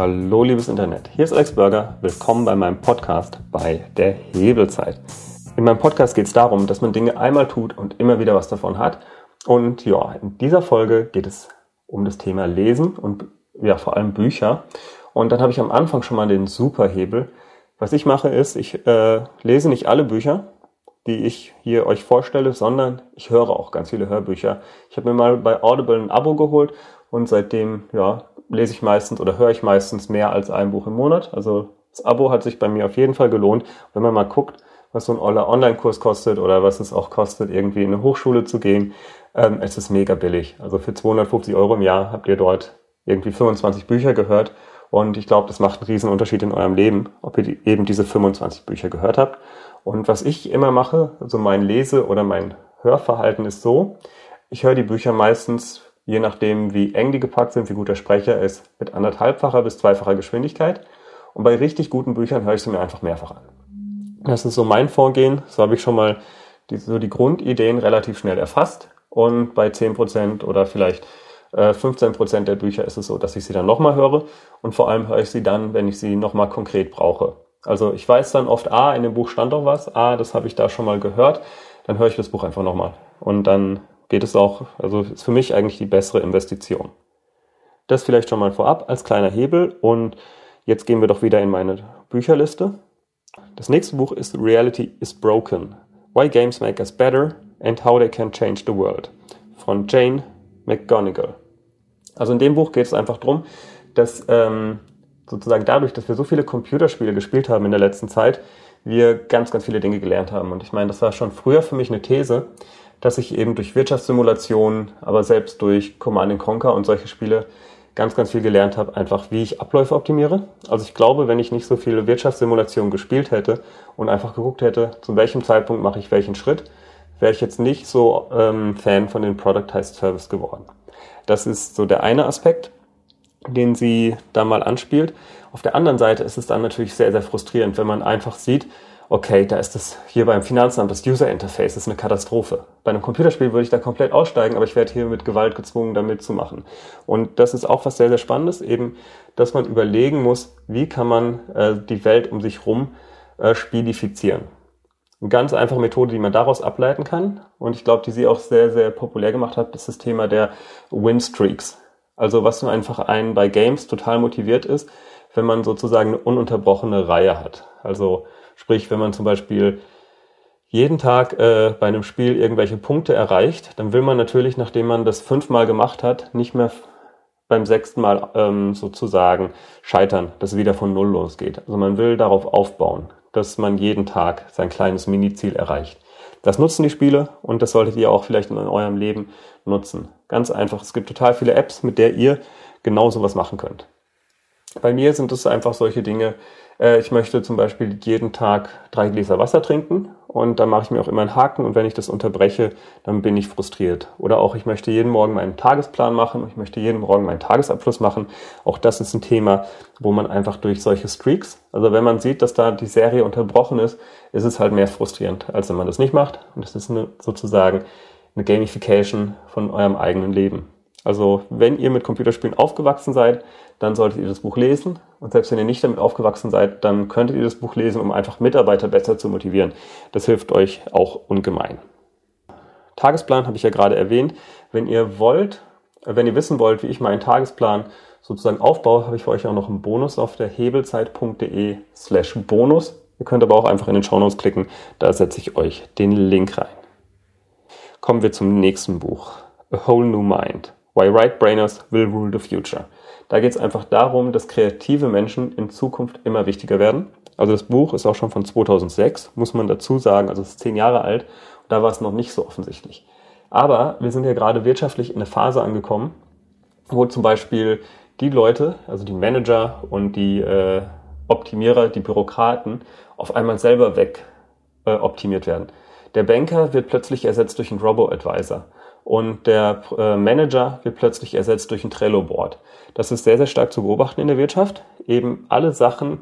Hallo liebes Internet, hier ist Alex Burger. Willkommen bei meinem Podcast bei der Hebelzeit. In meinem Podcast geht es darum, dass man Dinge einmal tut und immer wieder was davon hat. Und ja, in dieser Folge geht es um das Thema Lesen und ja, vor allem Bücher. Und dann habe ich am Anfang schon mal den Superhebel. Was ich mache ist, ich äh, lese nicht alle Bücher, die ich hier euch vorstelle, sondern ich höre auch ganz viele Hörbücher. Ich habe mir mal bei Audible ein Abo geholt und seitdem ja, lese ich meistens oder höre ich meistens mehr als ein Buch im Monat. Also das Abo hat sich bei mir auf jeden Fall gelohnt. Wenn man mal guckt, was so ein Online-Kurs kostet oder was es auch kostet, irgendwie in eine Hochschule zu gehen, ähm, es ist mega billig. Also für 250 Euro im Jahr habt ihr dort irgendwie 25 Bücher gehört. Und ich glaube, das macht einen riesen Unterschied in eurem Leben, ob ihr die, eben diese 25 Bücher gehört habt. Und was ich immer mache, also mein Lese- oder mein Hörverhalten ist so, ich höre die Bücher meistens je nachdem, wie eng die gepackt sind, wie gut der Sprecher ist, mit anderthalbfacher bis zweifacher Geschwindigkeit. Und bei richtig guten Büchern höre ich sie mir einfach mehrfach an. Das ist so mein Vorgehen. So habe ich schon mal die, so die Grundideen relativ schnell erfasst. Und bei 10% oder vielleicht äh, 15% der Bücher ist es so, dass ich sie dann nochmal höre. Und vor allem höre ich sie dann, wenn ich sie nochmal konkret brauche. Also ich weiß dann oft, ah, in dem Buch stand doch was, ah, das habe ich da schon mal gehört. Dann höre ich das Buch einfach nochmal. Und dann geht es auch, also ist für mich eigentlich die bessere Investition. Das vielleicht schon mal vorab als kleiner Hebel und jetzt gehen wir doch wieder in meine Bücherliste. Das nächste Buch ist Reality is Broken. Why Games Make Us Better and How They Can Change the World von Jane McGonigal. Also in dem Buch geht es einfach darum, dass ähm, sozusagen dadurch, dass wir so viele Computerspiele gespielt haben in der letzten Zeit, wir ganz, ganz viele Dinge gelernt haben. Und ich meine, das war schon früher für mich eine These, dass ich eben durch Wirtschaftssimulationen, aber selbst durch Command Conquer und solche Spiele ganz, ganz viel gelernt habe, einfach wie ich Abläufe optimiere. Also ich glaube, wenn ich nicht so viele Wirtschaftssimulationen gespielt hätte und einfach geguckt hätte, zu welchem Zeitpunkt mache ich welchen Schritt, wäre ich jetzt nicht so ähm, Fan von den Productized Service geworden. Das ist so der eine Aspekt, den sie da mal anspielt. Auf der anderen Seite ist es dann natürlich sehr, sehr frustrierend, wenn man einfach sieht, okay, da ist das hier beim Finanzamt, das User Interface ist eine Katastrophe. Bei einem Computerspiel würde ich da komplett aussteigen, aber ich werde hier mit Gewalt gezwungen, da mitzumachen. Und das ist auch was sehr, sehr Spannendes, eben, dass man überlegen muss, wie kann man äh, die Welt um sich rum äh, spielifizieren. Eine ganz einfache Methode, die man daraus ableiten kann, und ich glaube, die sie auch sehr, sehr populär gemacht hat, ist das Thema der Win-Streaks. Also was einfach einen bei Games total motiviert ist, wenn man sozusagen eine ununterbrochene Reihe hat. Also Sprich, wenn man zum Beispiel jeden Tag äh, bei einem Spiel irgendwelche Punkte erreicht, dann will man natürlich, nachdem man das fünfmal gemacht hat, nicht mehr beim sechsten Mal ähm, sozusagen scheitern, dass es wieder von Null losgeht. Also man will darauf aufbauen, dass man jeden Tag sein kleines Mini-Ziel erreicht. Das nutzen die Spiele und das solltet ihr auch vielleicht in eurem Leben nutzen. Ganz einfach. Es gibt total viele Apps, mit der ihr genau sowas machen könnt. Bei mir sind es einfach solche Dinge, ich möchte zum Beispiel jeden Tag drei Gläser Wasser trinken und dann mache ich mir auch immer einen Haken und wenn ich das unterbreche, dann bin ich frustriert. Oder auch ich möchte jeden Morgen meinen Tagesplan machen, ich möchte jeden Morgen meinen Tagesabschluss machen. Auch das ist ein Thema, wo man einfach durch solche Streaks, also wenn man sieht, dass da die Serie unterbrochen ist, ist es halt mehr frustrierend, als wenn man das nicht macht. Und das ist eine, sozusagen eine Gamification von eurem eigenen Leben. Also wenn ihr mit Computerspielen aufgewachsen seid, dann solltet ihr das Buch lesen. Und selbst wenn ihr nicht damit aufgewachsen seid, dann könntet ihr das Buch lesen, um einfach Mitarbeiter besser zu motivieren. Das hilft euch auch ungemein. Tagesplan habe ich ja gerade erwähnt. Wenn ihr wollt, wenn ihr wissen wollt, wie ich meinen Tagesplan sozusagen aufbaue, habe ich für euch auch noch einen Bonus auf der hebelzeit.de slash Bonus. Ihr könnt aber auch einfach in den Shownotes klicken, da setze ich euch den Link rein. Kommen wir zum nächsten Buch. A Whole New Mind. Why Right Brainers Will Rule the Future. Da geht es einfach darum, dass kreative Menschen in Zukunft immer wichtiger werden. Also das Buch ist auch schon von 2006, muss man dazu sagen, also es ist zehn Jahre alt. Da war es noch nicht so offensichtlich. Aber wir sind ja gerade wirtschaftlich in eine Phase angekommen, wo zum Beispiel die Leute, also die Manager und die äh, Optimierer, die Bürokraten, auf einmal selber weg äh, optimiert werden. Der Banker wird plötzlich ersetzt durch einen Robo-Advisor und der äh, Manager wird plötzlich ersetzt durch ein Trello-Board. Das ist sehr, sehr stark zu beobachten in der Wirtschaft. Eben alle Sachen,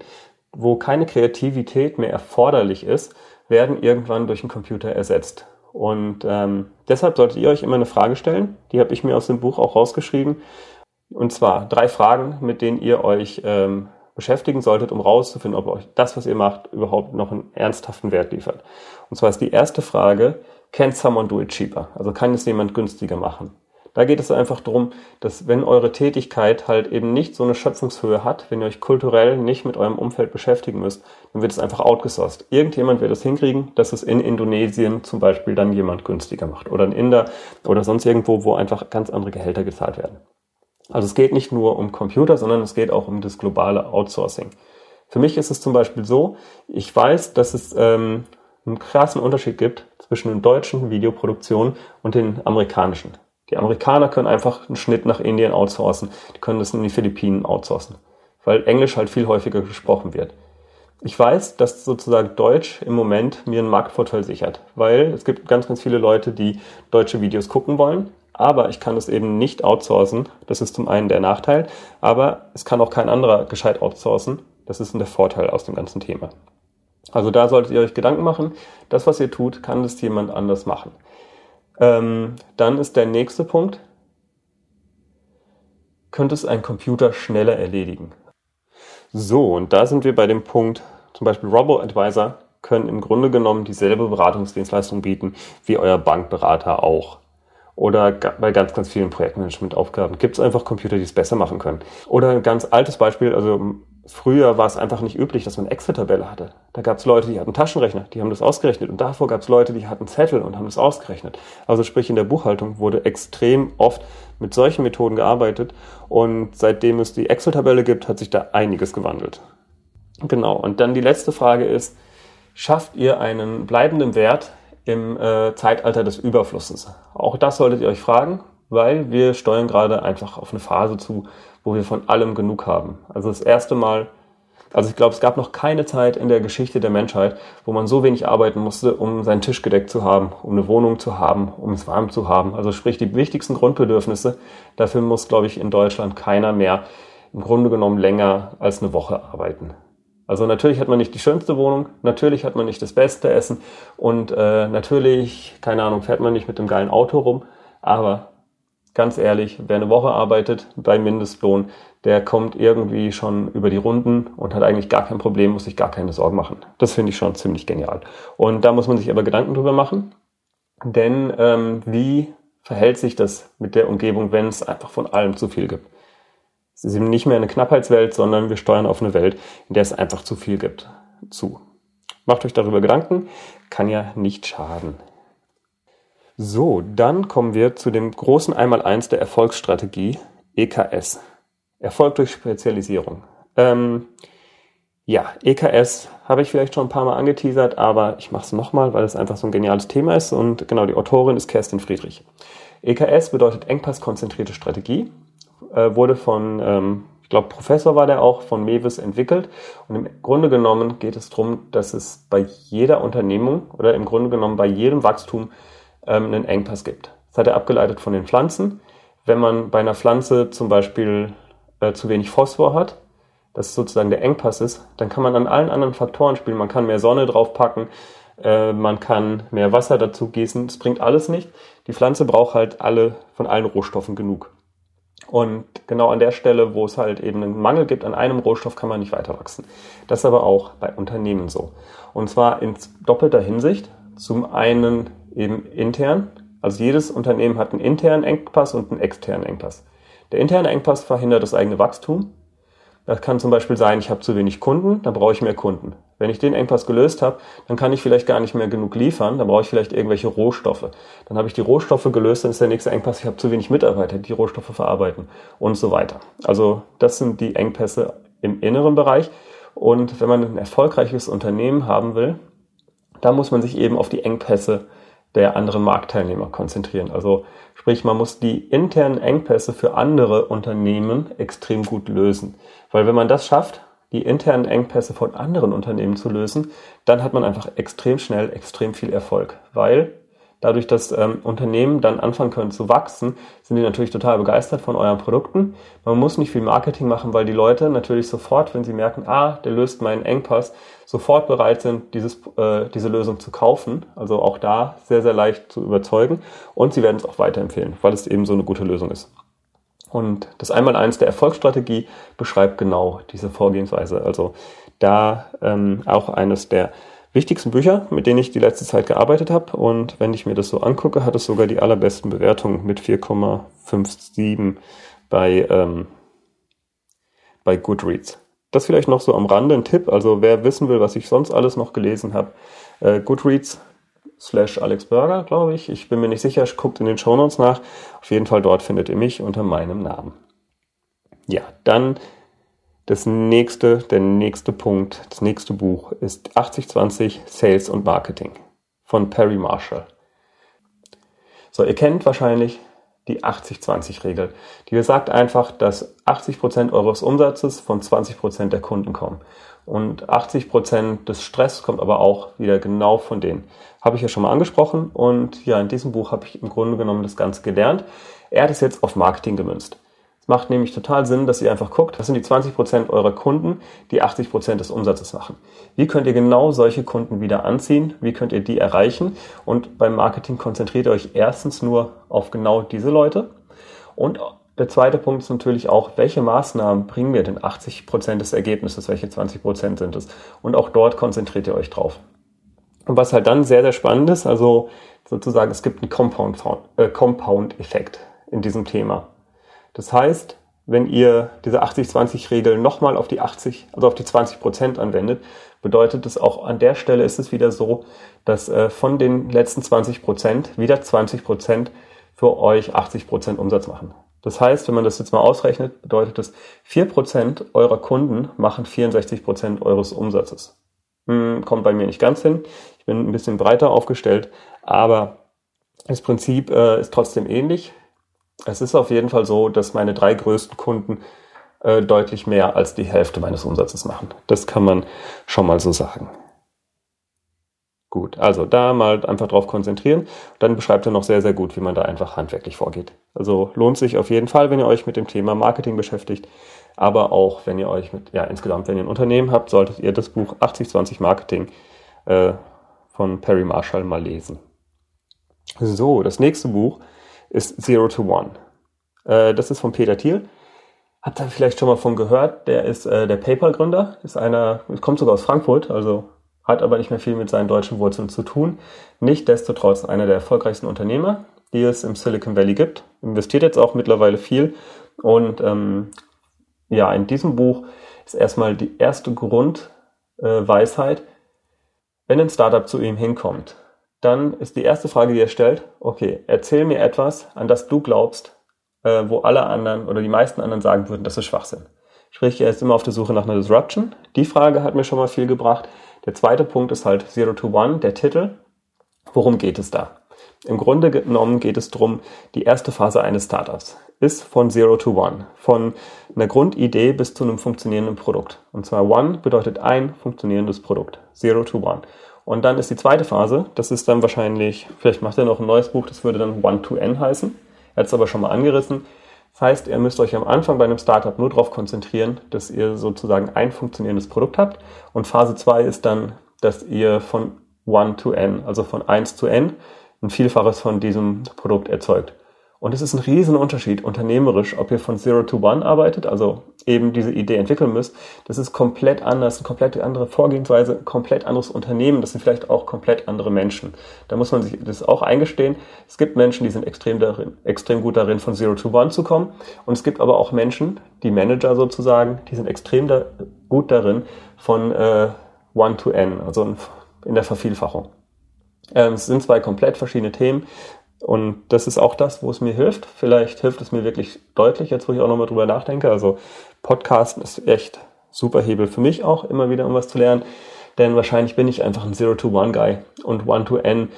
wo keine Kreativität mehr erforderlich ist, werden irgendwann durch einen Computer ersetzt. Und ähm, deshalb solltet ihr euch immer eine Frage stellen, die habe ich mir aus dem Buch auch rausgeschrieben. Und zwar drei Fragen, mit denen ihr euch ähm, beschäftigen solltet, um rauszufinden, ob euch das, was ihr macht, überhaupt noch einen ernsthaften Wert liefert. Und zwar ist die erste Frage, can someone do it cheaper? Also kann es jemand günstiger machen? Da geht es einfach darum, dass wenn eure Tätigkeit halt eben nicht so eine Schöpfungshöhe hat, wenn ihr euch kulturell nicht mit eurem Umfeld beschäftigen müsst, dann wird es einfach outgesourced. Irgendjemand wird es hinkriegen, dass es in Indonesien zum Beispiel dann jemand günstiger macht oder in Inder oder sonst irgendwo, wo einfach ganz andere Gehälter gezahlt werden. Also es geht nicht nur um Computer, sondern es geht auch um das globale Outsourcing. Für mich ist es zum Beispiel so, ich weiß, dass es ähm, einen krassen Unterschied gibt zwischen den deutschen Videoproduktionen und den amerikanischen. Die Amerikaner können einfach einen Schnitt nach Indien outsourcen. Die können das in die Philippinen outsourcen, weil Englisch halt viel häufiger gesprochen wird. Ich weiß, dass sozusagen Deutsch im Moment mir einen Marktvorteil sichert, weil es gibt ganz, ganz viele Leute, die deutsche Videos gucken wollen, aber ich kann es eben nicht outsourcen. Das ist zum einen der Nachteil, aber es kann auch kein anderer gescheit outsourcen. Das ist der Vorteil aus dem ganzen Thema. Also da solltet ihr euch Gedanken machen. Das, was ihr tut, kann das jemand anders machen. Ähm, dann ist der nächste Punkt, könnte es ein Computer schneller erledigen. So, und da sind wir bei dem Punkt, zum Beispiel Robo-Advisor können im Grunde genommen dieselbe Beratungsdienstleistung bieten wie euer Bankberater auch. Oder bei ganz, ganz vielen Projektmanagement-Aufgaben gibt es einfach Computer, die es besser machen können. Oder ein ganz altes Beispiel, also Früher war es einfach nicht üblich, dass man Excel-Tabelle hatte. Da gab es Leute, die hatten Taschenrechner, die haben das ausgerechnet. Und davor gab es Leute, die hatten Zettel und haben das ausgerechnet. Also sprich, in der Buchhaltung wurde extrem oft mit solchen Methoden gearbeitet. Und seitdem es die Excel-Tabelle gibt, hat sich da einiges gewandelt. Genau. Und dann die letzte Frage ist, schafft ihr einen bleibenden Wert im äh, Zeitalter des Überflusses? Auch das solltet ihr euch fragen, weil wir steuern gerade einfach auf eine Phase zu, wo wir von allem genug haben. Also das erste Mal, also ich glaube, es gab noch keine Zeit in der Geschichte der Menschheit, wo man so wenig arbeiten musste, um seinen Tisch gedeckt zu haben, um eine Wohnung zu haben, um es warm zu haben. Also sprich die wichtigsten Grundbedürfnisse. Dafür muss, glaube ich, in Deutschland keiner mehr im Grunde genommen länger als eine Woche arbeiten. Also natürlich hat man nicht die schönste Wohnung, natürlich hat man nicht das beste Essen und äh, natürlich, keine Ahnung, fährt man nicht mit dem geilen Auto rum, aber ganz ehrlich, wer eine Woche arbeitet bei Mindestlohn, der kommt irgendwie schon über die Runden und hat eigentlich gar kein Problem, muss sich gar keine Sorgen machen. Das finde ich schon ziemlich genial. Und da muss man sich aber Gedanken drüber machen, denn ähm, wie verhält sich das mit der Umgebung, wenn es einfach von allem zu viel gibt? Es ist eben nicht mehr eine Knappheitswelt, sondern wir steuern auf eine Welt, in der es einfach zu viel gibt. Zu. Macht euch darüber Gedanken, kann ja nicht schaden. So, dann kommen wir zu dem großen Einmaleins der Erfolgsstrategie, EKS. Erfolg durch Spezialisierung. Ähm, ja, EKS habe ich vielleicht schon ein paar Mal angeteasert, aber ich mache es nochmal, weil es einfach so ein geniales Thema ist und genau, die Autorin ist Kerstin Friedrich. EKS bedeutet engpasskonzentrierte Strategie, äh, wurde von, ähm, ich glaube, Professor war der auch, von Mewis entwickelt und im Grunde genommen geht es darum, dass es bei jeder Unternehmung oder im Grunde genommen bei jedem Wachstum ähm, einen Engpass gibt. Das hat er abgeleitet von den Pflanzen. Wenn man bei einer Pflanze zum Beispiel äh, zu wenig Phosphor hat, das sozusagen der Engpass ist, dann kann man an allen anderen Faktoren spielen. Man kann mehr Sonne draufpacken, äh, man kann mehr Wasser dazu gießen. Das bringt alles nicht. Die Pflanze braucht halt alle von allen Rohstoffen genug. Und genau an der Stelle, wo es halt eben einen Mangel gibt an einem Rohstoff, kann man nicht weiter wachsen. Das ist aber auch bei Unternehmen so. Und zwar in doppelter Hinsicht. Zum einen eben intern. Also jedes Unternehmen hat einen internen Engpass und einen externen Engpass. Der interne Engpass verhindert das eigene Wachstum. Das kann zum Beispiel sein, ich habe zu wenig Kunden, dann brauche ich mehr Kunden. Wenn ich den Engpass gelöst habe, dann kann ich vielleicht gar nicht mehr genug liefern, dann brauche ich vielleicht irgendwelche Rohstoffe. Dann habe ich die Rohstoffe gelöst, dann ist der nächste Engpass, ich habe zu wenig Mitarbeiter, die Rohstoffe verarbeiten und so weiter. Also das sind die Engpässe im inneren Bereich. Und wenn man ein erfolgreiches Unternehmen haben will, dann muss man sich eben auf die Engpässe der anderen Marktteilnehmer konzentrieren. Also sprich, man muss die internen Engpässe für andere Unternehmen extrem gut lösen. Weil wenn man das schafft, die internen Engpässe von anderen Unternehmen zu lösen, dann hat man einfach extrem schnell extrem viel Erfolg. Weil dadurch, dass ähm, Unternehmen dann anfangen können zu wachsen, sind die natürlich total begeistert von euren Produkten. Man muss nicht viel Marketing machen, weil die Leute natürlich sofort, wenn sie merken, ah, der löst meinen Engpass, sofort bereit sind, dieses, äh, diese Lösung zu kaufen. Also auch da sehr, sehr leicht zu überzeugen. Und sie werden es auch weiterempfehlen, weil es eben so eine gute Lösung ist. Und das Einmaleins der Erfolgsstrategie beschreibt genau diese Vorgehensweise. Also da ähm, auch eines der wichtigsten Bücher, mit denen ich die letzte Zeit gearbeitet habe. Und wenn ich mir das so angucke, hat es sogar die allerbesten Bewertungen mit 4,57 bei, ähm, bei Goodreads. Das vielleicht noch so am Rande ein Tipp. Also wer wissen will, was ich sonst alles noch gelesen habe, äh, Goodreads slash Alex Burger, glaube ich. Ich bin mir nicht sicher, guckt in den Shownotes nach. Auf jeden Fall dort findet ihr mich unter meinem Namen. Ja, dann das nächste, der nächste Punkt, das nächste Buch ist 8020 Sales und Marketing von Perry Marshall. So, ihr kennt wahrscheinlich die 80-20-Regel, die besagt einfach, dass 80% eures Umsatzes von 20% der Kunden kommen. Und 80% des Stress kommt aber auch wieder genau von denen. Habe ich ja schon mal angesprochen und ja, in diesem Buch habe ich im Grunde genommen das Ganze gelernt. Er hat es jetzt auf Marketing gemünzt. Macht nämlich total Sinn, dass ihr einfach guckt, das sind die 20% eurer Kunden, die 80% des Umsatzes machen. Wie könnt ihr genau solche Kunden wieder anziehen? Wie könnt ihr die erreichen? Und beim Marketing konzentriert ihr euch erstens nur auf genau diese Leute. Und der zweite Punkt ist natürlich auch, welche Maßnahmen bringen mir denn 80% des Ergebnisses? Welche 20% sind es? Und auch dort konzentriert ihr euch drauf. Und was halt dann sehr, sehr spannend ist, also sozusagen, es gibt einen Compound-Effekt äh, Compound in diesem Thema. Das heißt, wenn ihr diese 80-20-Regel nochmal auf die 80, also auf die 20 Prozent anwendet, bedeutet es auch an der Stelle ist es wieder so, dass äh, von den letzten 20 Prozent wieder 20 Prozent für euch 80 Prozent Umsatz machen. Das heißt, wenn man das jetzt mal ausrechnet, bedeutet es, 4 Prozent eurer Kunden machen 64 Prozent eures Umsatzes. Hm, kommt bei mir nicht ganz hin. Ich bin ein bisschen breiter aufgestellt, aber das Prinzip äh, ist trotzdem ähnlich. Es ist auf jeden Fall so, dass meine drei größten Kunden äh, deutlich mehr als die Hälfte meines Umsatzes machen. Das kann man schon mal so sagen. Gut, also da mal einfach drauf konzentrieren. Dann beschreibt er noch sehr, sehr gut, wie man da einfach handwerklich vorgeht. Also lohnt sich auf jeden Fall, wenn ihr euch mit dem Thema Marketing beschäftigt. Aber auch, wenn ihr euch mit, ja, insgesamt, wenn ihr ein Unternehmen habt, solltet ihr das Buch 8020 Marketing äh, von Perry Marshall mal lesen. So, das nächste Buch ist Zero to One. Äh, das ist von Peter Thiel. Habt ihr vielleicht schon mal von gehört? Der ist äh, der PayPal-Gründer, ist einer, kommt sogar aus Frankfurt, also hat aber nicht mehr viel mit seinen deutschen Wurzeln zu tun. Nichtsdestotrotz einer der erfolgreichsten Unternehmer, die es im Silicon Valley gibt. Investiert jetzt auch mittlerweile viel. Und ähm, ja, in diesem Buch ist erstmal die erste Grundweisheit, äh, wenn ein Startup zu ihm hinkommt dann ist die erste Frage, die er stellt, okay, erzähl mir etwas, an das du glaubst, äh, wo alle anderen oder die meisten anderen sagen würden, das ist Schwachsinn. Sprich, er ist immer auf der Suche nach einer Disruption. Die Frage hat mir schon mal viel gebracht. Der zweite Punkt ist halt Zero to One, der Titel. Worum geht es da? Im Grunde genommen geht es darum, die erste Phase eines Startups ist von Zero to One, von einer Grundidee bis zu einem funktionierenden Produkt. Und zwar One bedeutet ein funktionierendes Produkt. Zero to One. Und dann ist die zweite Phase, das ist dann wahrscheinlich, vielleicht macht er noch ein neues Buch, das würde dann One-to-N heißen. Er hat es aber schon mal angerissen. Das heißt, ihr müsst euch am Anfang bei einem Startup nur darauf konzentrieren, dass ihr sozusagen ein funktionierendes Produkt habt. Und Phase 2 ist dann, dass ihr von One to N, also von 1 zu N, ein Vielfaches von diesem Produkt erzeugt. Und es ist ein Riesenunterschied unternehmerisch, ob ihr von Zero to One arbeitet, also eben diese Idee entwickeln müsst. Das ist komplett anders, eine komplett andere Vorgehensweise, komplett anderes Unternehmen. Das sind vielleicht auch komplett andere Menschen. Da muss man sich das auch eingestehen. Es gibt Menschen, die sind extrem darin, extrem gut darin, von Zero to One zu kommen. Und es gibt aber auch Menschen, die Manager sozusagen, die sind extrem da, gut darin, von äh, One to N, also in der Vervielfachung. Ähm, es sind zwei komplett verschiedene Themen. Und das ist auch das, wo es mir hilft. Vielleicht hilft es mir wirklich deutlich, jetzt wo ich auch nochmal drüber nachdenke. Also Podcasten ist echt super Hebel für mich auch, immer wieder um was zu lernen. Denn wahrscheinlich bin ich einfach ein Zero-to-One-Guy. Und One-to-N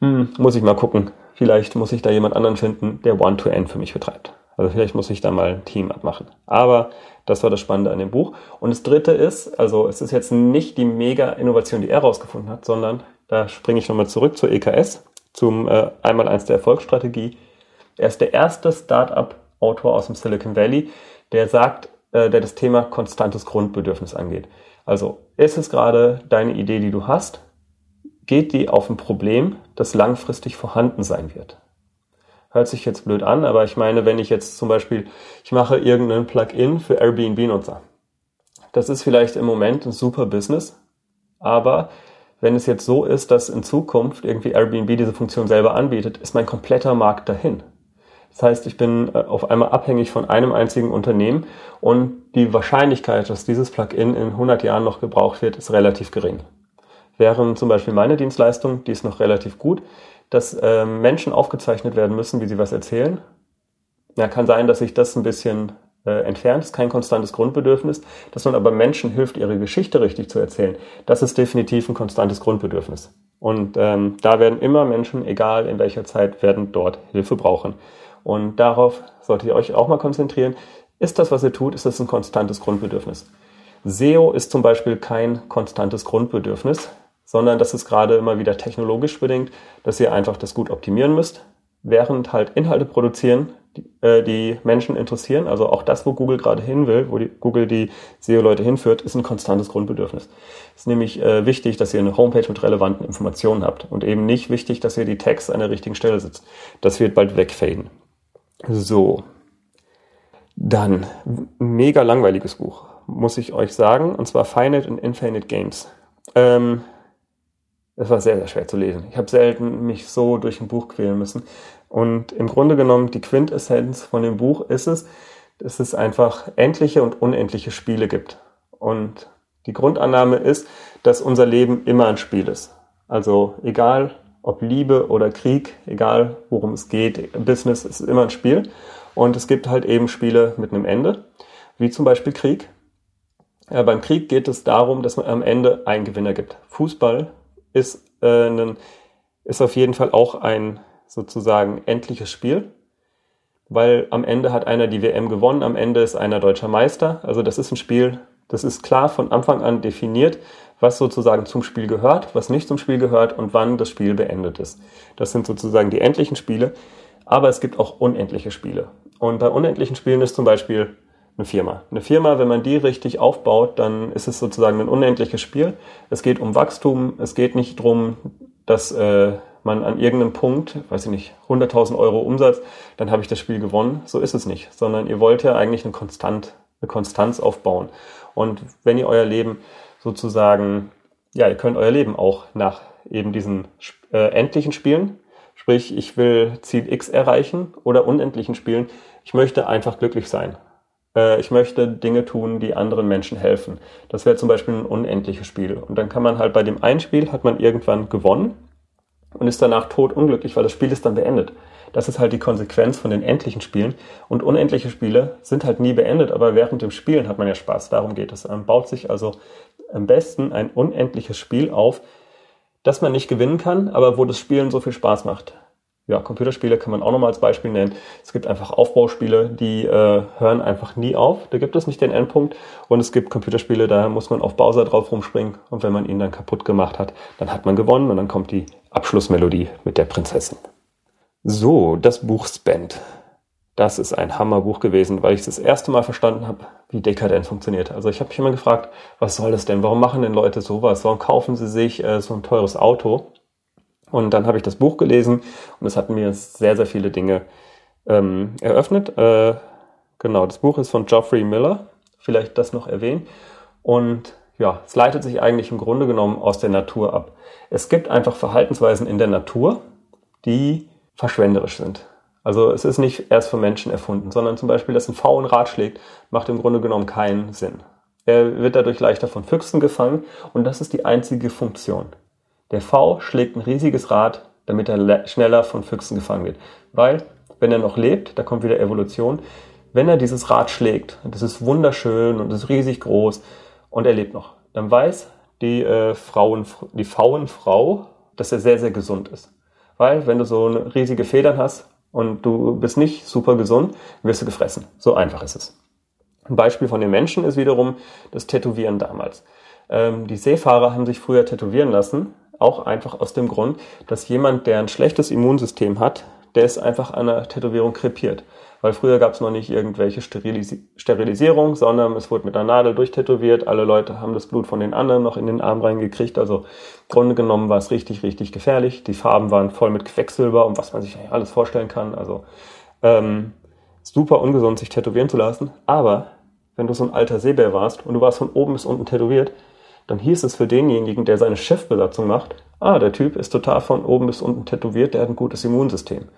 hm, muss ich mal gucken. Vielleicht muss ich da jemand anderen finden, der One-to-N für mich betreibt. Also vielleicht muss ich da mal ein Team abmachen. Aber das war das Spannende an dem Buch. Und das dritte ist, also es ist jetzt nicht die mega-Innovation, die er rausgefunden hat, sondern da springe ich nochmal zurück zur EKS zum äh, einmal eins der Erfolgsstrategie. Er ist der erste Startup-Autor aus dem Silicon Valley, der sagt, äh, der das Thema konstantes Grundbedürfnis angeht. Also ist es gerade deine Idee, die du hast? Geht die auf ein Problem, das langfristig vorhanden sein wird? Hört sich jetzt blöd an, aber ich meine, wenn ich jetzt zum Beispiel, ich mache irgendeinen Plugin für Airbnb-Nutzer. Das ist vielleicht im Moment ein super Business, aber wenn es jetzt so ist, dass in Zukunft irgendwie Airbnb diese Funktion selber anbietet, ist mein kompletter Markt dahin. Das heißt, ich bin äh, auf einmal abhängig von einem einzigen Unternehmen und die Wahrscheinlichkeit, dass dieses Plugin in 100 Jahren noch gebraucht wird, ist relativ gering. Während zum Beispiel meine Dienstleistung, die ist noch relativ gut, dass äh, Menschen aufgezeichnet werden müssen, wie sie was erzählen. Ja, kann sein, dass sich das ein bisschen äh, entfernt, ist kein konstantes Grundbedürfnis. Dass man aber Menschen hilft, ihre Geschichte richtig zu erzählen, das ist definitiv ein konstantes Grundbedürfnis. Und ähm, da werden immer Menschen, egal in welcher Zeit, werden dort Hilfe brauchen. Und darauf solltet ihr euch auch mal konzentrieren. Ist das, was ihr tut, ist das ein konstantes Grundbedürfnis? SEO ist zum Beispiel kein konstantes Grundbedürfnis, sondern das ist gerade immer wieder technologisch bedingt, dass ihr einfach das gut optimieren müsst, während halt Inhalte produzieren, die, äh, die Menschen interessieren. Also auch das, wo Google gerade hin will, wo die, Google die SEO-Leute hinführt, ist ein konstantes Grundbedürfnis. Es ist nämlich äh, wichtig, dass ihr eine Homepage mit relevanten Informationen habt und eben nicht wichtig, dass ihr die Tags an der richtigen Stelle sitzt. Das wird bald wegfaden. So. Dann, mega langweiliges Buch, muss ich euch sagen, und zwar Finite and Infinite Games. Ähm, es war sehr, sehr schwer zu lesen. Ich habe selten mich so durch ein Buch quälen müssen. Und im Grunde genommen, die Quintessenz von dem Buch ist es, dass es einfach endliche und unendliche Spiele gibt. Und die Grundannahme ist, dass unser Leben immer ein Spiel ist. Also egal ob Liebe oder Krieg, egal worum es geht, Business ist immer ein Spiel. Und es gibt halt eben Spiele mit einem Ende, wie zum Beispiel Krieg. Ja, beim Krieg geht es darum, dass man am Ende einen Gewinner gibt. Fußball ist, äh, ein, ist auf jeden Fall auch ein sozusagen endliches Spiel, weil am Ende hat einer die WM gewonnen, am Ende ist einer deutscher Meister. Also das ist ein Spiel, das ist klar von Anfang an definiert was sozusagen zum Spiel gehört, was nicht zum Spiel gehört und wann das Spiel beendet ist. Das sind sozusagen die endlichen Spiele, aber es gibt auch unendliche Spiele. Und bei unendlichen Spielen ist zum Beispiel eine Firma. Eine Firma, wenn man die richtig aufbaut, dann ist es sozusagen ein unendliches Spiel. Es geht um Wachstum, es geht nicht darum, dass äh, man an irgendeinem Punkt, weiß ich nicht, 100.000 Euro Umsatz, dann habe ich das Spiel gewonnen. So ist es nicht, sondern ihr wollt ja eigentlich eine, Konstant, eine Konstanz aufbauen. Und wenn ihr euer Leben sozusagen, ja, ihr könnt euer Leben auch nach eben diesen äh, endlichen Spielen, sprich, ich will Ziel X erreichen oder unendlichen Spielen, ich möchte einfach glücklich sein. Äh, ich möchte Dinge tun, die anderen Menschen helfen. Das wäre zum Beispiel ein unendliches Spiel. Und dann kann man halt bei dem einen Spiel hat man irgendwann gewonnen und ist danach tot unglücklich, weil das Spiel ist dann beendet. Das ist halt die Konsequenz von den endlichen Spielen. Und unendliche Spiele sind halt nie beendet, aber während dem Spielen hat man ja Spaß. Darum geht es. Man baut sich also am besten ein unendliches Spiel auf, das man nicht gewinnen kann, aber wo das Spielen so viel Spaß macht. Ja, Computerspiele kann man auch nochmal als Beispiel nennen. Es gibt einfach Aufbauspiele, die äh, hören einfach nie auf. Da gibt es nicht den Endpunkt. Und es gibt Computerspiele, da muss man auf Bowser drauf rumspringen. Und wenn man ihn dann kaputt gemacht hat, dann hat man gewonnen und dann kommt die Abschlussmelodie mit der Prinzessin. So, das Buch Spend. Das ist ein Hammerbuch gewesen, weil ich das erste Mal verstanden habe, wie dekadent funktioniert. Also ich habe mich immer gefragt, was soll das denn? Warum machen denn Leute sowas? Warum kaufen sie sich äh, so ein teures Auto? Und dann habe ich das Buch gelesen und es hat mir sehr, sehr viele Dinge ähm, eröffnet. Äh, genau, das Buch ist von Geoffrey Miller, vielleicht das noch erwähnen. Und ja, es leitet sich eigentlich im Grunde genommen aus der Natur ab. Es gibt einfach Verhaltensweisen in der Natur, die verschwenderisch sind. Also es ist nicht erst von Menschen erfunden, sondern zum Beispiel, dass ein V ein Rad schlägt, macht im Grunde genommen keinen Sinn. Er wird dadurch leichter von Füchsen gefangen und das ist die einzige Funktion. Der V schlägt ein riesiges Rad, damit er schneller von Füchsen gefangen wird. Weil, wenn er noch lebt, da kommt wieder Evolution, wenn er dieses Rad schlägt, und das ist wunderschön und das ist riesig groß und er lebt noch, dann weiß die, äh, Frauen, die Pfauenfrau, dass er sehr, sehr gesund ist. Weil, wenn du so riesige Federn hast, und du bist nicht super gesund, wirst du gefressen. So einfach ist es. Ein Beispiel von den Menschen ist wiederum das Tätowieren damals. Ähm, die Seefahrer haben sich früher tätowieren lassen, auch einfach aus dem Grund, dass jemand, der ein schlechtes Immunsystem hat, der ist einfach an einer Tätowierung krepiert. weil früher gab es noch nicht irgendwelche Sterilis Sterilisierung, sondern es wurde mit einer Nadel durchtätowiert. Alle Leute haben das Blut von den anderen noch in den Arm reingekriegt. Also im Grunde genommen war es richtig, richtig gefährlich. Die Farben waren voll mit Quecksilber und was man sich alles vorstellen kann. Also ähm, super ungesund, sich tätowieren zu lassen. Aber wenn du so ein alter Seebär warst und du warst von oben bis unten tätowiert, dann hieß es für denjenigen, der seine Schiffbesatzung macht, ah, der Typ ist total von oben bis unten tätowiert, der hat ein gutes Immunsystem.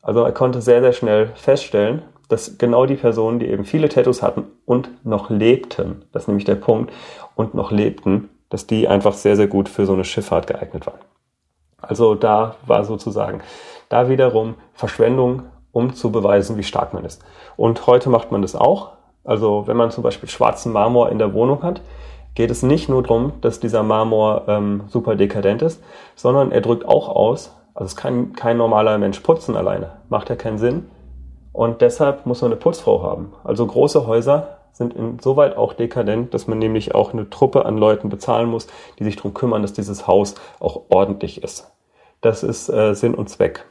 Also er konnte sehr, sehr schnell feststellen, dass genau die Personen, die eben viele Tattoos hatten und noch lebten, das ist nämlich der Punkt, und noch lebten, dass die einfach sehr, sehr gut für so eine Schifffahrt geeignet waren. Also da war sozusagen da wiederum Verschwendung, um zu beweisen, wie stark man ist. Und heute macht man das auch. Also wenn man zum Beispiel schwarzen Marmor in der Wohnung hat, geht es nicht nur darum, dass dieser Marmor ähm, super dekadent ist, sondern er drückt auch aus, also es kann kein normaler Mensch putzen alleine, macht ja keinen Sinn. Und deshalb muss man eine Putzfrau haben. Also große Häuser sind insoweit auch dekadent, dass man nämlich auch eine Truppe an Leuten bezahlen muss, die sich darum kümmern, dass dieses Haus auch ordentlich ist. Das ist äh, Sinn und Zweck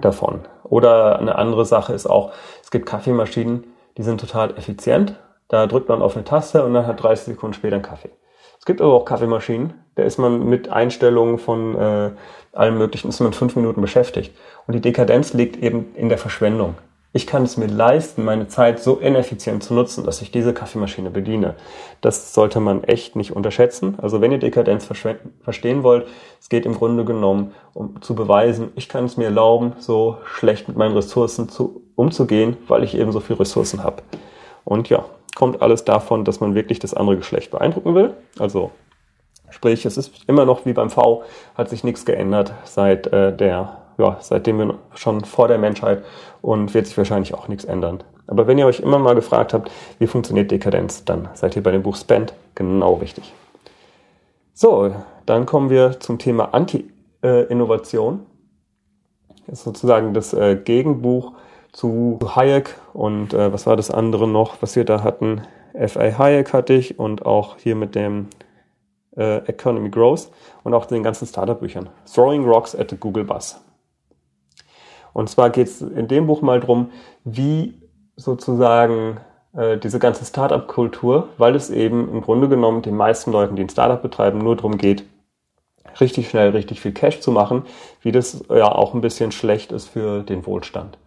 davon. Oder eine andere Sache ist auch, es gibt Kaffeemaschinen, die sind total effizient. Da drückt man auf eine Taste und dann hat 30 Sekunden später einen Kaffee. Es gibt aber auch Kaffeemaschinen, da ist man mit Einstellungen von äh, allem Möglichen, ist man fünf Minuten beschäftigt. Und die Dekadenz liegt eben in der Verschwendung. Ich kann es mir leisten, meine Zeit so ineffizient zu nutzen, dass ich diese Kaffeemaschine bediene. Das sollte man echt nicht unterschätzen. Also wenn ihr Dekadenz verstehen wollt, es geht im Grunde genommen, um zu beweisen, ich kann es mir erlauben, so schlecht mit meinen Ressourcen zu, umzugehen, weil ich eben so viele Ressourcen habe. Und ja, kommt alles davon, dass man wirklich das andere Geschlecht beeindrucken will. Also sprich, es ist immer noch wie beim V, hat sich nichts geändert seit äh, der, ja, seitdem wir schon vor der Menschheit und wird sich wahrscheinlich auch nichts ändern. Aber wenn ihr euch immer mal gefragt habt, wie funktioniert Dekadenz, dann seid ihr bei dem Buch Spend genau richtig. So, dann kommen wir zum Thema Anti-Innovation. Das ist sozusagen das äh, Gegenbuch zu Hayek und äh, was war das andere noch, was wir da hatten? F.A. Hayek hatte ich und auch hier mit dem äh, Economy Growth und auch den ganzen Startup-Büchern. Throwing Rocks at the Google Bus. Und zwar geht es in dem Buch mal drum, wie sozusagen äh, diese ganze Startup-Kultur, weil es eben im Grunde genommen den meisten Leuten, die ein Startup betreiben, nur darum geht, richtig schnell richtig viel Cash zu machen, wie das ja auch ein bisschen schlecht ist für den Wohlstand.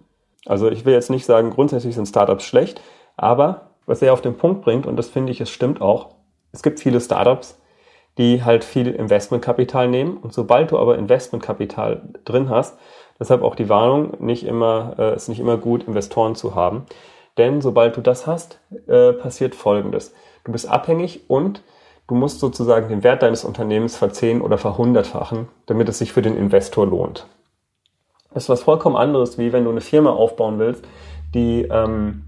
Also ich will jetzt nicht sagen, grundsätzlich sind Startups schlecht, aber was er auf den Punkt bringt, und das finde ich, es stimmt auch, es gibt viele Startups, die halt viel Investmentkapital nehmen. Und sobald du aber Investmentkapital drin hast, deshalb auch die Warnung, nicht immer, äh, ist nicht immer gut, Investoren zu haben. Denn sobald du das hast, äh, passiert Folgendes. Du bist abhängig und du musst sozusagen den Wert deines Unternehmens verzehn- oder verhundertfachen, damit es sich für den Investor lohnt. Ist was vollkommen anderes, wie wenn du eine Firma aufbauen willst, die ähm,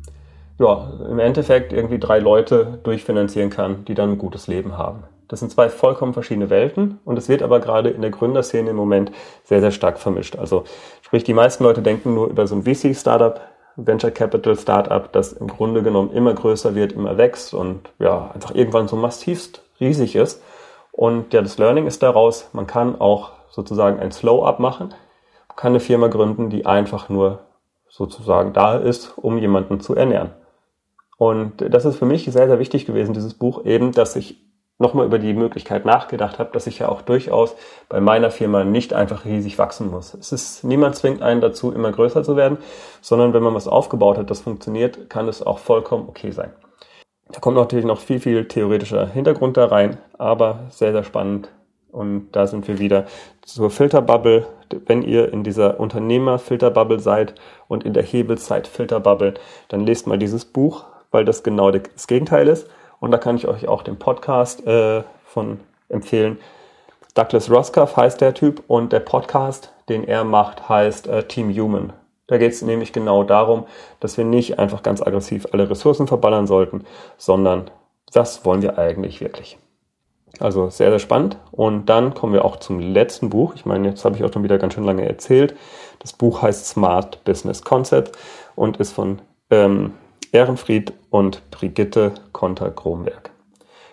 ja, im Endeffekt irgendwie drei Leute durchfinanzieren kann, die dann ein gutes Leben haben. Das sind zwei vollkommen verschiedene Welten und es wird aber gerade in der Gründerszene im Moment sehr, sehr stark vermischt. Also sprich, die meisten Leute denken nur über so ein VC-Startup, Venture Capital Startup, das im Grunde genommen immer größer wird, immer wächst und ja, einfach irgendwann so massivst riesig ist. Und ja, das Learning ist daraus, man kann auch sozusagen ein Slow-Up machen kann eine Firma gründen, die einfach nur sozusagen da ist, um jemanden zu ernähren. Und das ist für mich sehr, sehr wichtig gewesen, dieses Buch eben, dass ich nochmal über die Möglichkeit nachgedacht habe, dass ich ja auch durchaus bei meiner Firma nicht einfach riesig wachsen muss. Es ist, niemand zwingt einen dazu, immer größer zu werden, sondern wenn man was aufgebaut hat, das funktioniert, kann es auch vollkommen okay sein. Da kommt natürlich noch viel, viel theoretischer Hintergrund da rein, aber sehr, sehr spannend. Und da sind wir wieder zur Filterbubble, wenn ihr in dieser Unternehmer-Filterbubble seid und in der Hebelzeit-Filterbubble, dann lest mal dieses Buch, weil das genau das Gegenteil ist. Und da kann ich euch auch den Podcast äh, von empfehlen. Douglas Roskoff heißt der Typ und der Podcast, den er macht, heißt äh, Team Human. Da geht es nämlich genau darum, dass wir nicht einfach ganz aggressiv alle Ressourcen verballern sollten, sondern was wollen wir eigentlich wirklich? Also sehr, sehr spannend. Und dann kommen wir auch zum letzten Buch. Ich meine, jetzt habe ich auch schon wieder ganz schön lange erzählt. Das Buch heißt Smart Business Concept und ist von ähm, Ehrenfried und Brigitte Konter-Gromberg.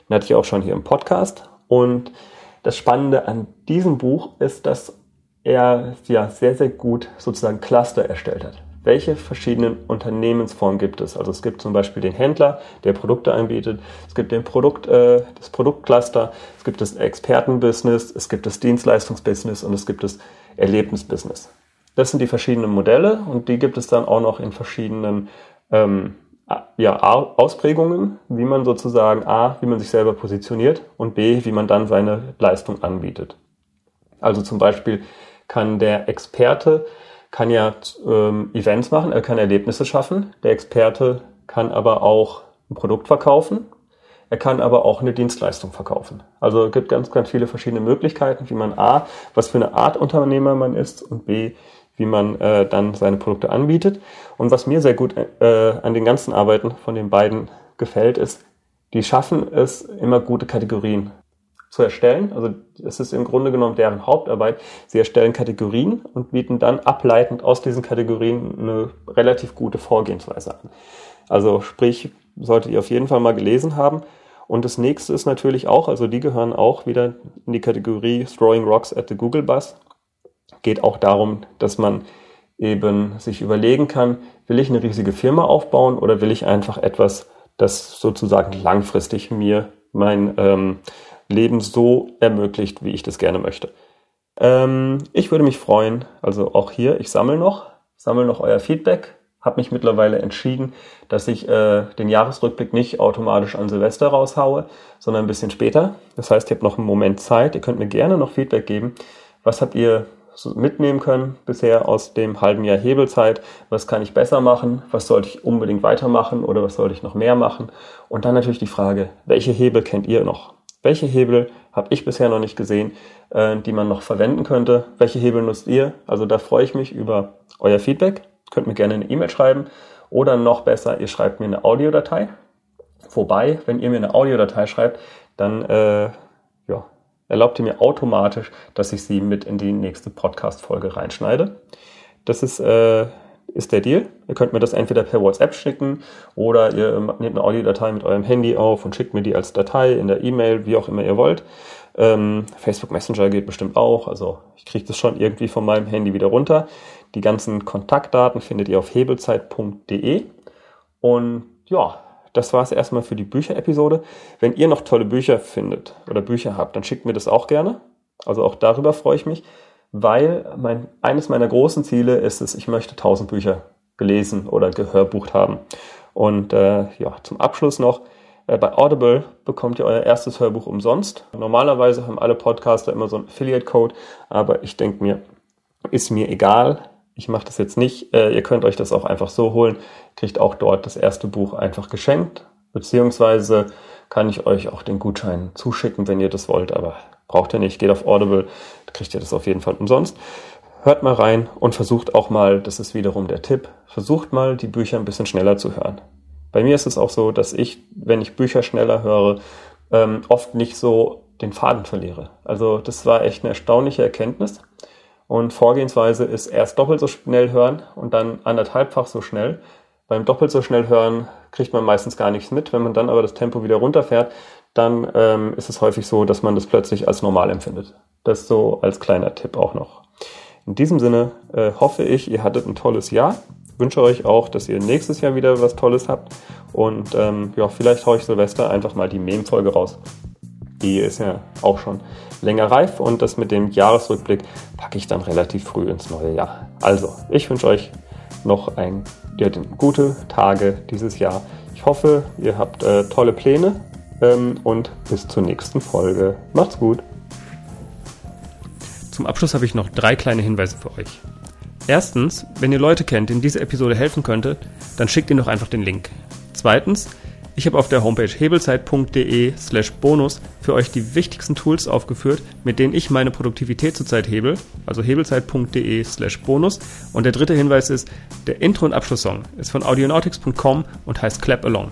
Den hatte ich auch schon hier im Podcast. Und das Spannende an diesem Buch ist, dass er ja sehr, sehr gut sozusagen Cluster erstellt hat. Welche verschiedenen Unternehmensformen gibt es. Also es gibt zum Beispiel den Händler, der Produkte anbietet, es gibt den Produkt, äh, das Produktcluster, es gibt das Expertenbusiness, es gibt das Dienstleistungsbusiness und es gibt das Erlebnisbusiness. Das sind die verschiedenen Modelle und die gibt es dann auch noch in verschiedenen ähm, ja, Ausprägungen, wie man sozusagen A, wie man sich selber positioniert und B, wie man dann seine Leistung anbietet. Also zum Beispiel kann der Experte kann ja ähm, Events machen, er kann Erlebnisse schaffen. Der Experte kann aber auch ein Produkt verkaufen. Er kann aber auch eine Dienstleistung verkaufen. Also es gibt ganz, ganz viele verschiedene Möglichkeiten, wie man A, was für eine Art Unternehmer man ist und B, wie man äh, dann seine Produkte anbietet. Und was mir sehr gut äh, an den ganzen Arbeiten von den beiden gefällt, ist, die schaffen es, immer gute Kategorien zu erstellen. Also es ist im Grunde genommen deren Hauptarbeit. Sie erstellen Kategorien und bieten dann ableitend aus diesen Kategorien eine relativ gute Vorgehensweise an. Also sprich, solltet ihr auf jeden Fall mal gelesen haben. Und das nächste ist natürlich auch, also die gehören auch wieder in die Kategorie Throwing Rocks at the Google Bus geht auch darum, dass man eben sich überlegen kann, will ich eine riesige Firma aufbauen oder will ich einfach etwas, das sozusagen langfristig mir mein ähm, Leben so ermöglicht, wie ich das gerne möchte. Ähm, ich würde mich freuen, also auch hier, ich sammle noch, sammle noch euer Feedback, habe mich mittlerweile entschieden, dass ich äh, den Jahresrückblick nicht automatisch an Silvester raushaue, sondern ein bisschen später. Das heißt, ihr habt noch einen Moment Zeit, ihr könnt mir gerne noch Feedback geben. Was habt ihr mitnehmen können bisher aus dem halben Jahr Hebelzeit. Was kann ich besser machen? Was sollte ich unbedingt weitermachen oder was sollte ich noch mehr machen? Und dann natürlich die Frage, welche Hebel kennt ihr noch? Welche Hebel habe ich bisher noch nicht gesehen, äh, die man noch verwenden könnte? Welche Hebel nutzt ihr? Also da freue ich mich über euer Feedback. Könnt mir gerne eine E-Mail schreiben oder noch besser, ihr schreibt mir eine Audiodatei. Wobei, wenn ihr mir eine Audiodatei schreibt, dann äh, ja, erlaubt ihr mir automatisch, dass ich sie mit in die nächste Podcast-Folge reinschneide. Das ist, äh, ist der Deal. Ihr könnt mir das entweder per WhatsApp schicken oder ihr nehmt eine Audiodatei mit eurem Handy auf und schickt mir die als Datei in der E-Mail, wie auch immer ihr wollt. Ähm, Facebook Messenger geht bestimmt auch. Also ich kriege das schon irgendwie von meinem Handy wieder runter. Die ganzen Kontaktdaten findet ihr auf hebelzeit.de. Und ja, das war es erstmal für die Bücherepisode. Wenn ihr noch tolle Bücher findet oder Bücher habt, dann schickt mir das auch gerne. Also auch darüber freue ich mich, weil mein, eines meiner großen Ziele ist es, ich möchte 1000 Bücher gelesen oder gehörbucht haben. Und äh, ja, zum Abschluss noch, äh, bei Audible bekommt ihr euer erstes Hörbuch umsonst. Normalerweise haben alle Podcaster immer so einen Affiliate-Code, aber ich denke mir, ist mir egal. Ich mache das jetzt nicht. Äh, ihr könnt euch das auch einfach so holen. Kriegt auch dort das erste Buch einfach geschenkt. Beziehungsweise kann ich euch auch den Gutschein zuschicken, wenn ihr das wollt. Aber braucht ihr nicht. Geht auf Audible. Kriegt ihr das auf jeden Fall umsonst. Hört mal rein und versucht auch mal, das ist wiederum der Tipp, versucht mal die Bücher ein bisschen schneller zu hören. Bei mir ist es auch so, dass ich, wenn ich Bücher schneller höre, ähm, oft nicht so den Faden verliere. Also das war echt eine erstaunliche Erkenntnis. Und Vorgehensweise ist erst doppelt so schnell hören und dann anderthalbfach so schnell. Beim doppelt so schnell hören kriegt man meistens gar nichts mit. Wenn man dann aber das Tempo wieder runterfährt, dann ähm, ist es häufig so, dass man das plötzlich als normal empfindet. Das so als kleiner Tipp auch noch. In diesem Sinne äh, hoffe ich, ihr hattet ein tolles Jahr. Wünsche euch auch, dass ihr nächstes Jahr wieder was Tolles habt. Und ähm, ja, vielleicht haue ich Silvester einfach mal die Meme-Folge raus. Die ist ja auch schon länger reif und das mit dem Jahresrückblick packe ich dann relativ früh ins neue Jahr. Also, ich wünsche euch noch ein, ja, gute Tage dieses Jahr. Ich hoffe, ihr habt äh, tolle Pläne und bis zur nächsten Folge. Macht's gut. Zum Abschluss habe ich noch drei kleine Hinweise für euch. Erstens, wenn ihr Leute kennt, denen diese Episode helfen könnte, dann schickt ihnen doch einfach den Link. Zweitens, ich habe auf der Homepage hebelzeit.de slash bonus für euch die wichtigsten Tools aufgeführt, mit denen ich meine Produktivität zurzeit hebel, also hebelzeit.de slash bonus. Und der dritte Hinweis ist, der Intro- und Abschlusssong ist von audionautics.com und heißt Clap Along.